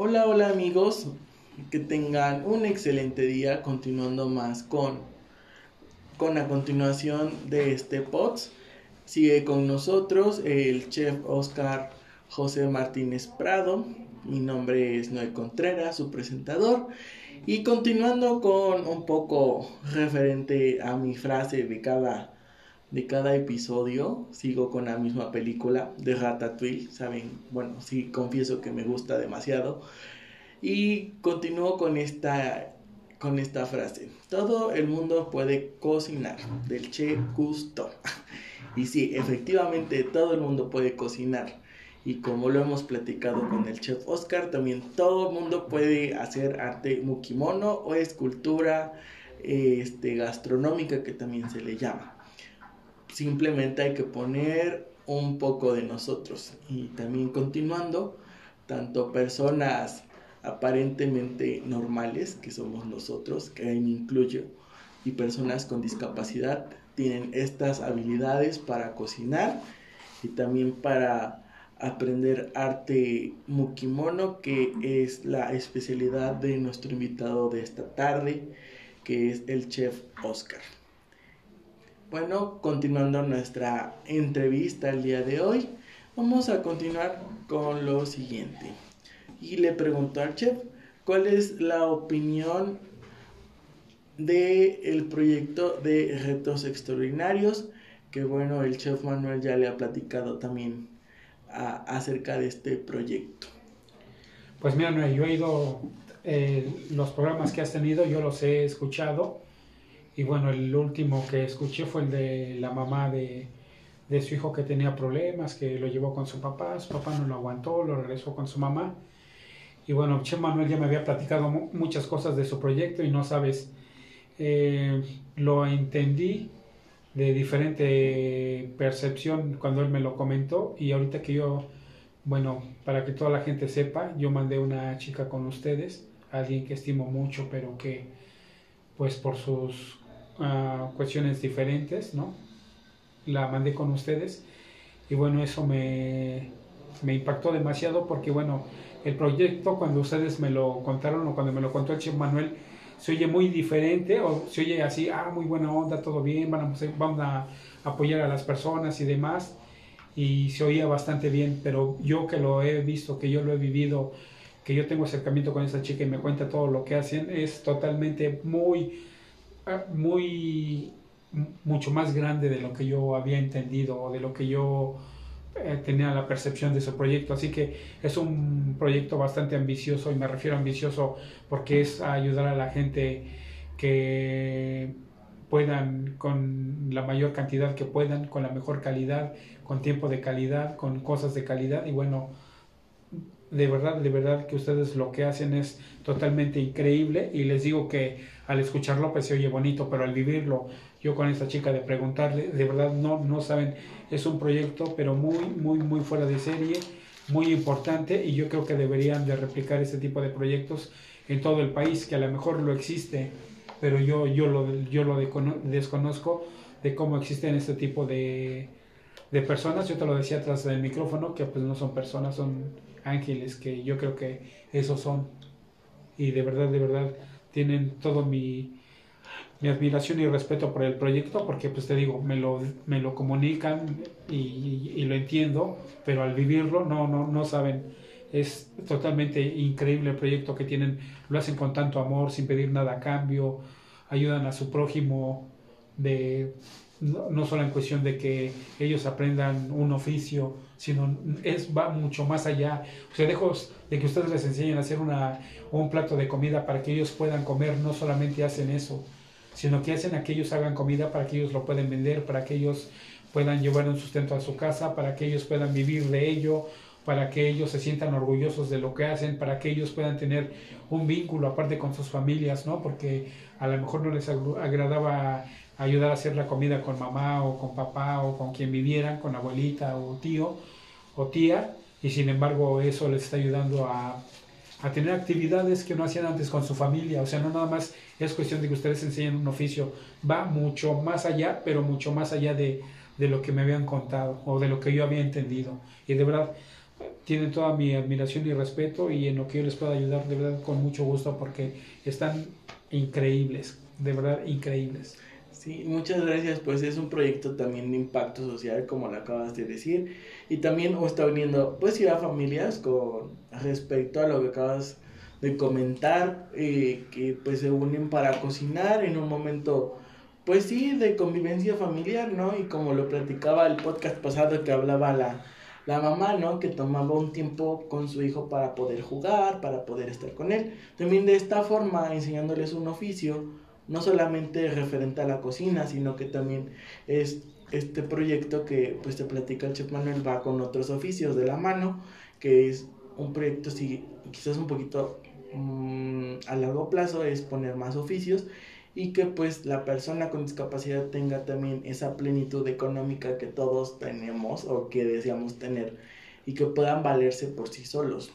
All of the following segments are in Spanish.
Hola, hola amigos, que tengan un excelente día continuando más con, con la continuación de este POTS. Sigue con nosotros el chef Oscar José Martínez Prado. Mi nombre es Noel Contreras, su presentador. Y continuando con un poco referente a mi frase de cada, de cada episodio, sigo con la misma película de Ratatouille. Saben, bueno, sí, confieso que me gusta demasiado. Y continúo con esta, con esta frase. Todo el mundo puede cocinar, del Che Gusto. Y sí, efectivamente todo el mundo puede cocinar. Y como lo hemos platicado con el chef Oscar, también todo el mundo puede hacer arte mukimono o escultura este, gastronómica que también se le llama. Simplemente hay que poner un poco de nosotros. Y también continuando, tanto personas aparentemente normales, que somos nosotros, que ahí me incluyo, y personas con discapacidad, tienen estas habilidades para cocinar y también para aprender arte mukimono, que es la especialidad de nuestro invitado de esta tarde, que es el chef Oscar. Bueno, continuando nuestra entrevista el día de hoy, vamos a continuar con lo siguiente. Y le pregunto al chef, ¿cuál es la opinión de el proyecto de retos extraordinarios? Que bueno, el chef Manuel ya le ha platicado también acerca de este proyecto? Pues mira, yo he ido, eh, los programas que has tenido, yo los he escuchado. Y bueno, el último que escuché fue el de la mamá de, de su hijo que tenía problemas, que lo llevó con su papá, su papá no lo aguantó, lo regresó con su mamá. Y bueno, Che Manuel ya me había platicado muchas cosas de su proyecto y no sabes, eh, lo entendí de diferente percepción cuando él me lo comentó y ahorita que yo, bueno, para que toda la gente sepa, yo mandé una chica con ustedes, alguien que estimo mucho, pero que pues por sus uh, cuestiones diferentes, ¿no? La mandé con ustedes y bueno, eso me, me impactó demasiado porque bueno, el proyecto cuando ustedes me lo contaron o cuando me lo contó el chef Manuel, se oye muy diferente o se oye así, ah, muy buena onda, todo bien, vamos a, vamos a apoyar a las personas y demás. Y se oía bastante bien, pero yo que lo he visto, que yo lo he vivido, que yo tengo acercamiento con esa chica y me cuenta todo lo que hacen, es totalmente muy, muy, mucho más grande de lo que yo había entendido o de lo que yo eh, tenía la percepción de ese proyecto. Así que es un proyecto bastante ambicioso y me refiero a ambicioso porque es ayudar a la gente que puedan con la mayor cantidad que puedan, con la mejor calidad, con tiempo de calidad, con cosas de calidad y bueno, de verdad, de verdad que ustedes lo que hacen es totalmente increíble y les digo que al escucharlo pues se oye bonito, pero al vivirlo, yo con esta chica de preguntarle, de verdad no, no saben, es un proyecto pero muy, muy, muy fuera de serie, muy importante y yo creo que deberían de replicar este tipo de proyectos en todo el país, que a lo mejor lo existe, pero yo, yo lo, yo lo desconozco de cómo existen este tipo de, de personas. Yo te lo decía atrás del micrófono, que pues no son personas, son ángeles, que yo creo que esos son. Y de verdad, de verdad, tienen todo mi, mi admiración y respeto por el proyecto, porque pues te digo, me lo, me lo comunican y, y, lo entiendo, pero al vivirlo no, no, no saben. Es totalmente increíble el proyecto que tienen, lo hacen con tanto amor, sin pedir nada a cambio, ayudan a su prójimo de no, solo en cuestión de que ellos aprendan un oficio, sino es va mucho más allá. O sea, dejo de que ustedes les enseñen a hacer una, un plato de comida para que ellos puedan comer, no solamente hacen eso, sino que hacen a que ellos hagan comida para que ellos lo puedan vender, para que ellos puedan llevar un sustento a su casa, para que ellos puedan vivir de ello, para que ellos se sientan orgullosos de lo que hacen, para que ellos puedan tener un vínculo aparte con sus familias, ¿no? Porque a lo mejor no les agradaba ayudar a hacer la comida con mamá o con papá o con quien vivieran, con abuelita o tío o tía, y sin embargo eso les está ayudando a, a tener actividades que no hacían antes con su familia, o sea, no nada más es cuestión de que ustedes enseñen un oficio, va mucho más allá, pero mucho más allá de, de lo que me habían contado o de lo que yo había entendido. Y de verdad, tienen toda mi admiración y respeto y en lo que yo les pueda ayudar de verdad con mucho gusto porque están increíbles, de verdad increíbles. Muchas gracias, pues es un proyecto también de impacto social, como lo acabas de decir, y también está uniendo, pues, a familias con respecto a lo que acabas de comentar, eh, que pues se unen para cocinar en un momento, pues sí, de convivencia familiar, ¿no? Y como lo platicaba el podcast pasado que hablaba la, la mamá, ¿no? Que tomaba un tiempo con su hijo para poder jugar, para poder estar con él. También de esta forma, enseñándoles un oficio, no solamente referente a la cocina, sino que también es este proyecto que pues te platica el chef Manuel va con otros oficios de la mano, que es un proyecto sí, quizás un poquito mm, a largo plazo, es poner más oficios y que pues la persona con discapacidad tenga también esa plenitud económica que todos tenemos o que deseamos tener y que puedan valerse por sí solos.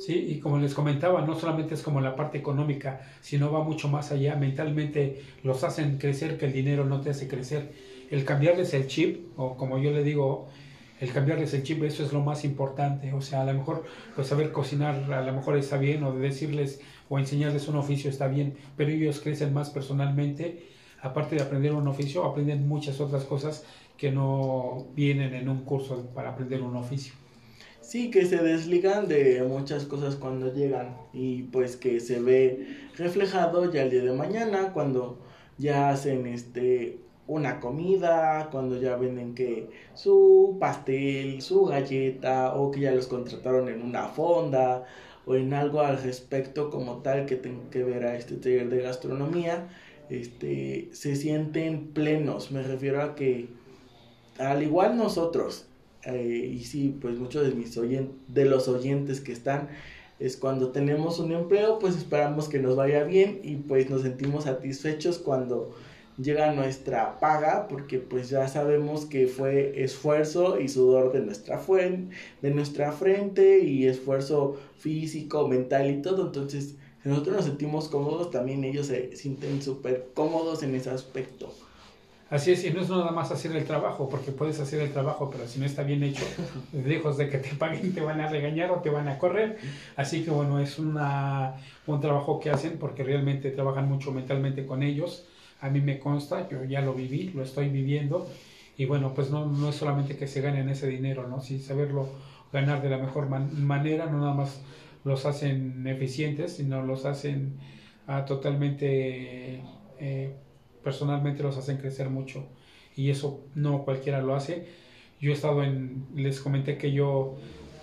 Sí, y como les comentaba, no solamente es como la parte económica, sino va mucho más allá. Mentalmente los hacen crecer que el dinero no te hace crecer. El cambiarles el chip, o como yo le digo, el cambiarles el chip, eso es lo más importante. O sea, a lo mejor pues saber cocinar a lo mejor está bien, o decirles o enseñarles un oficio está bien, pero ellos crecen más personalmente. Aparte de aprender un oficio, aprenden muchas otras cosas que no vienen en un curso para aprender un oficio. Sí, que se desligan de muchas cosas cuando llegan y pues que se ve reflejado ya el día de mañana cuando ya hacen este una comida, cuando ya venden que su pastel, su galleta o que ya los contrataron en una fonda o en algo al respecto como tal que tenga que ver a este taller de gastronomía, este, se sienten plenos. Me refiero a que, al igual nosotros, eh, y sí, pues muchos de, mis de los oyentes que están, es cuando tenemos un empleo, pues esperamos que nos vaya bien y pues nos sentimos satisfechos cuando llega nuestra paga porque pues ya sabemos que fue esfuerzo y sudor de nuestra, fuente, de nuestra frente y esfuerzo físico, mental y todo. Entonces, si nosotros nos sentimos cómodos, también ellos se sienten súper cómodos en ese aspecto. Así es, y no es nada más hacer el trabajo, porque puedes hacer el trabajo, pero si no está bien hecho, lejos de que te paguen, te van a regañar o te van a correr. Así que bueno, es una, un trabajo que hacen porque realmente trabajan mucho mentalmente con ellos a mí me consta, yo ya lo viví, lo estoy viviendo, y bueno, pues no, no es solamente que se ganen ese dinero, ¿no? Si saberlo ganar de la mejor manera, no nada más los hacen eficientes, sino los hacen ah, totalmente, eh, personalmente los hacen crecer mucho, y eso no cualquiera lo hace. Yo he estado en, les comenté que yo,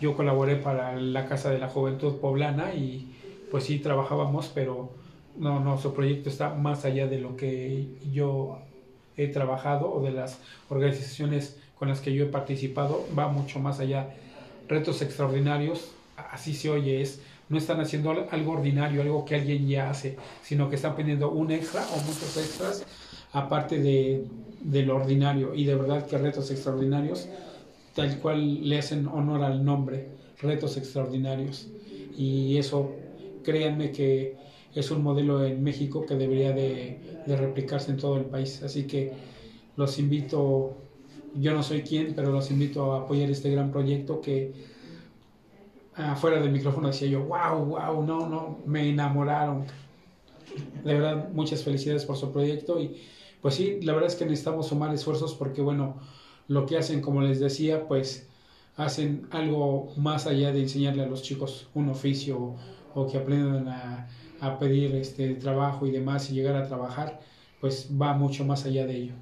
yo colaboré para la Casa de la Juventud Poblana y pues sí trabajábamos, pero no, su proyecto está más allá de lo que yo he trabajado o de las organizaciones con las que yo he participado, va mucho más allá. Retos extraordinarios, así se oye, es no están haciendo algo ordinario, algo que alguien ya hace, sino que están poniendo un extra o muchos extras aparte de, de lo ordinario. Y de verdad que retos extraordinarios, tal cual le hacen honor al nombre, retos extraordinarios. Y eso, créanme que es un modelo en México que debería de, replicarse en todo el país. Así que los invito, yo no soy quien, pero los invito a apoyar este gran proyecto que afuera del micrófono decía yo, wow, wow, no, no, me enamoraron. De verdad, muchas felicidades por su proyecto y pues sí, la verdad es que necesitamos sumar esfuerzos porque bueno, lo que hacen, como les decía, pues hacen algo más allá de enseñarle a los chicos un oficio o que aprendan a a pedir este trabajo y demás y llegar a trabajar, pues va mucho más allá de ello.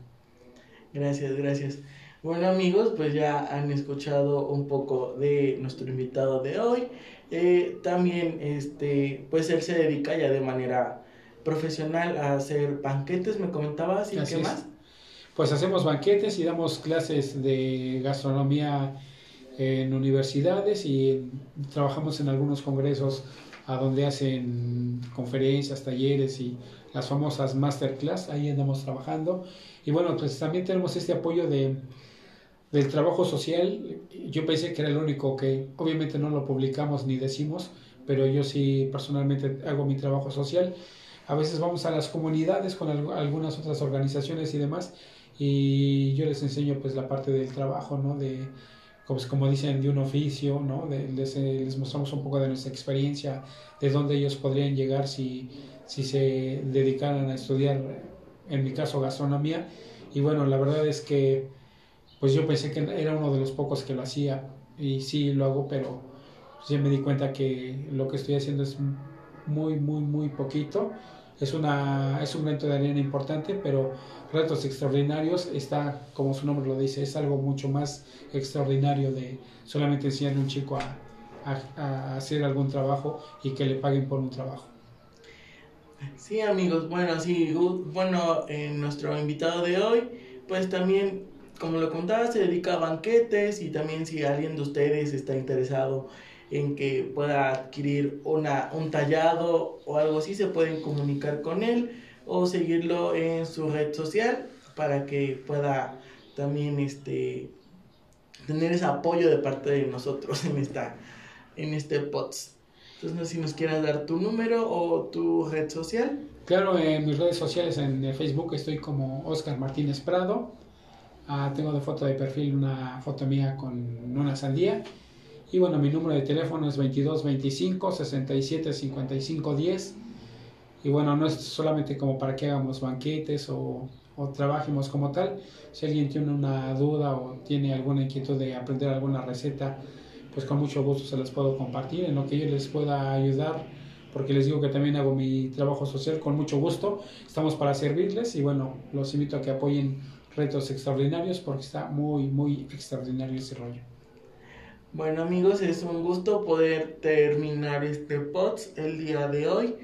Gracias, gracias. Bueno amigos, pues ya han escuchado un poco de nuestro invitado de hoy. Eh, también, este, pues él se dedica ya de manera profesional a hacer banquetes, me comentabas, ¿y qué más? Pues hacemos banquetes y damos clases de gastronomía en universidades y trabajamos en algunos congresos a donde hacen conferencias, talleres y las famosas masterclass, ahí andamos trabajando. Y bueno, pues también tenemos este apoyo de, del trabajo social. Yo pensé que era el único que obviamente no lo publicamos ni decimos, pero yo sí personalmente hago mi trabajo social. A veces vamos a las comunidades con algunas otras organizaciones y demás y yo les enseño pues la parte del trabajo, ¿no? De pues, como dicen, de un oficio, ¿no? les, les, mostramos un poco de nuestra experiencia, de dónde ellos podrían llegar si, si se dedicaran a estudiar, en mi caso, gastronomía. Y bueno, la verdad es que pues yo pensé que era uno de los pocos que lo hacía y sí lo hago, pero sí me di cuenta que lo que estoy haciendo es muy, muy, muy poquito. Es, una, es un momento de arena importante, pero Retos Extraordinarios está, como su nombre lo dice, es algo mucho más extraordinario de solamente enseñarle a un chico a, a, hacer algún trabajo y que le paguen por un trabajo. Sí, amigos, bueno, sí, bueno, nuestro invitado de hoy, pues también, como lo contaba, se dedica a banquetes y también si alguien de ustedes está interesado en que pueda adquirir una, un tallado o algo así, se pueden comunicar con él o seguirlo en su red social para que pueda también este tener ese apoyo de parte de nosotros en esta en este POTS. Entonces no sé si nos quieras dar tu número o tu red social. Claro, en mis redes sociales en Facebook estoy como Oscar Martínez Prado. Ah, tengo de foto de perfil una foto mía con una sandía. Y bueno, mi número de teléfono es 22 25 67 55 10 y bueno, no es solamente como para que hagamos banquetes o, o trabajemos como tal. Si alguien tiene una duda o tiene alguna inquietud de aprender alguna receta, pues con mucho gusto se las puedo compartir en lo que yo les pueda ayudar, porque les digo que también hago mi trabajo social con mucho gusto. Estamos para servirles y bueno, los invito a que apoyen retos extraordinarios porque está muy, muy extraordinario ese rollo. Bueno amigos, es un gusto poder terminar este POTS el día de hoy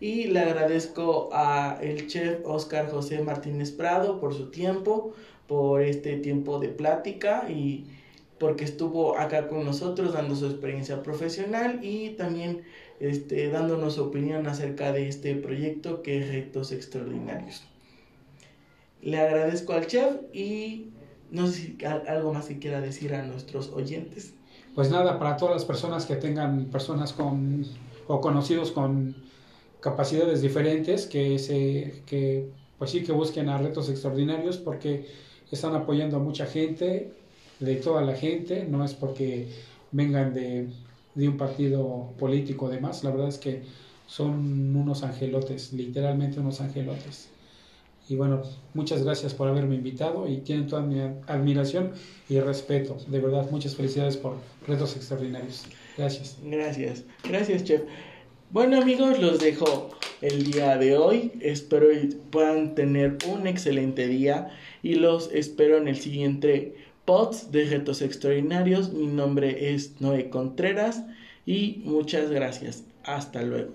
y le agradezco a el chef Oscar José Martínez Prado por su tiempo, por este tiempo de plática y porque estuvo acá con nosotros dando su experiencia profesional y también este, dándonos su opinión acerca de este proyecto que es Retos Extraordinarios. Le agradezco al chef y no sé si algo más que quiera decir a nuestros oyentes. Pues nada, para todas las personas que tengan personas con o conocidos con capacidades diferentes que se que pues sí que busquen a retos extraordinarios porque están apoyando a mucha gente de toda la gente. No es porque vengan de, de un partido político o demás la verdad es que son unos angelotes literalmente unos angelotes y bueno, muchas gracias por haberme invitado y tienen toda mi admiración y respeto. De verdad, muchas felicidades por Retos Extraordinarios. Gracias. Gracias. Gracias, Chef. Bueno amigos, los dejo el día de hoy. Espero puedan tener un excelente día y los espero en el siguiente POTS de Retos Extraordinarios. Mi nombre es Noé Contreras y muchas gracias. Hasta luego.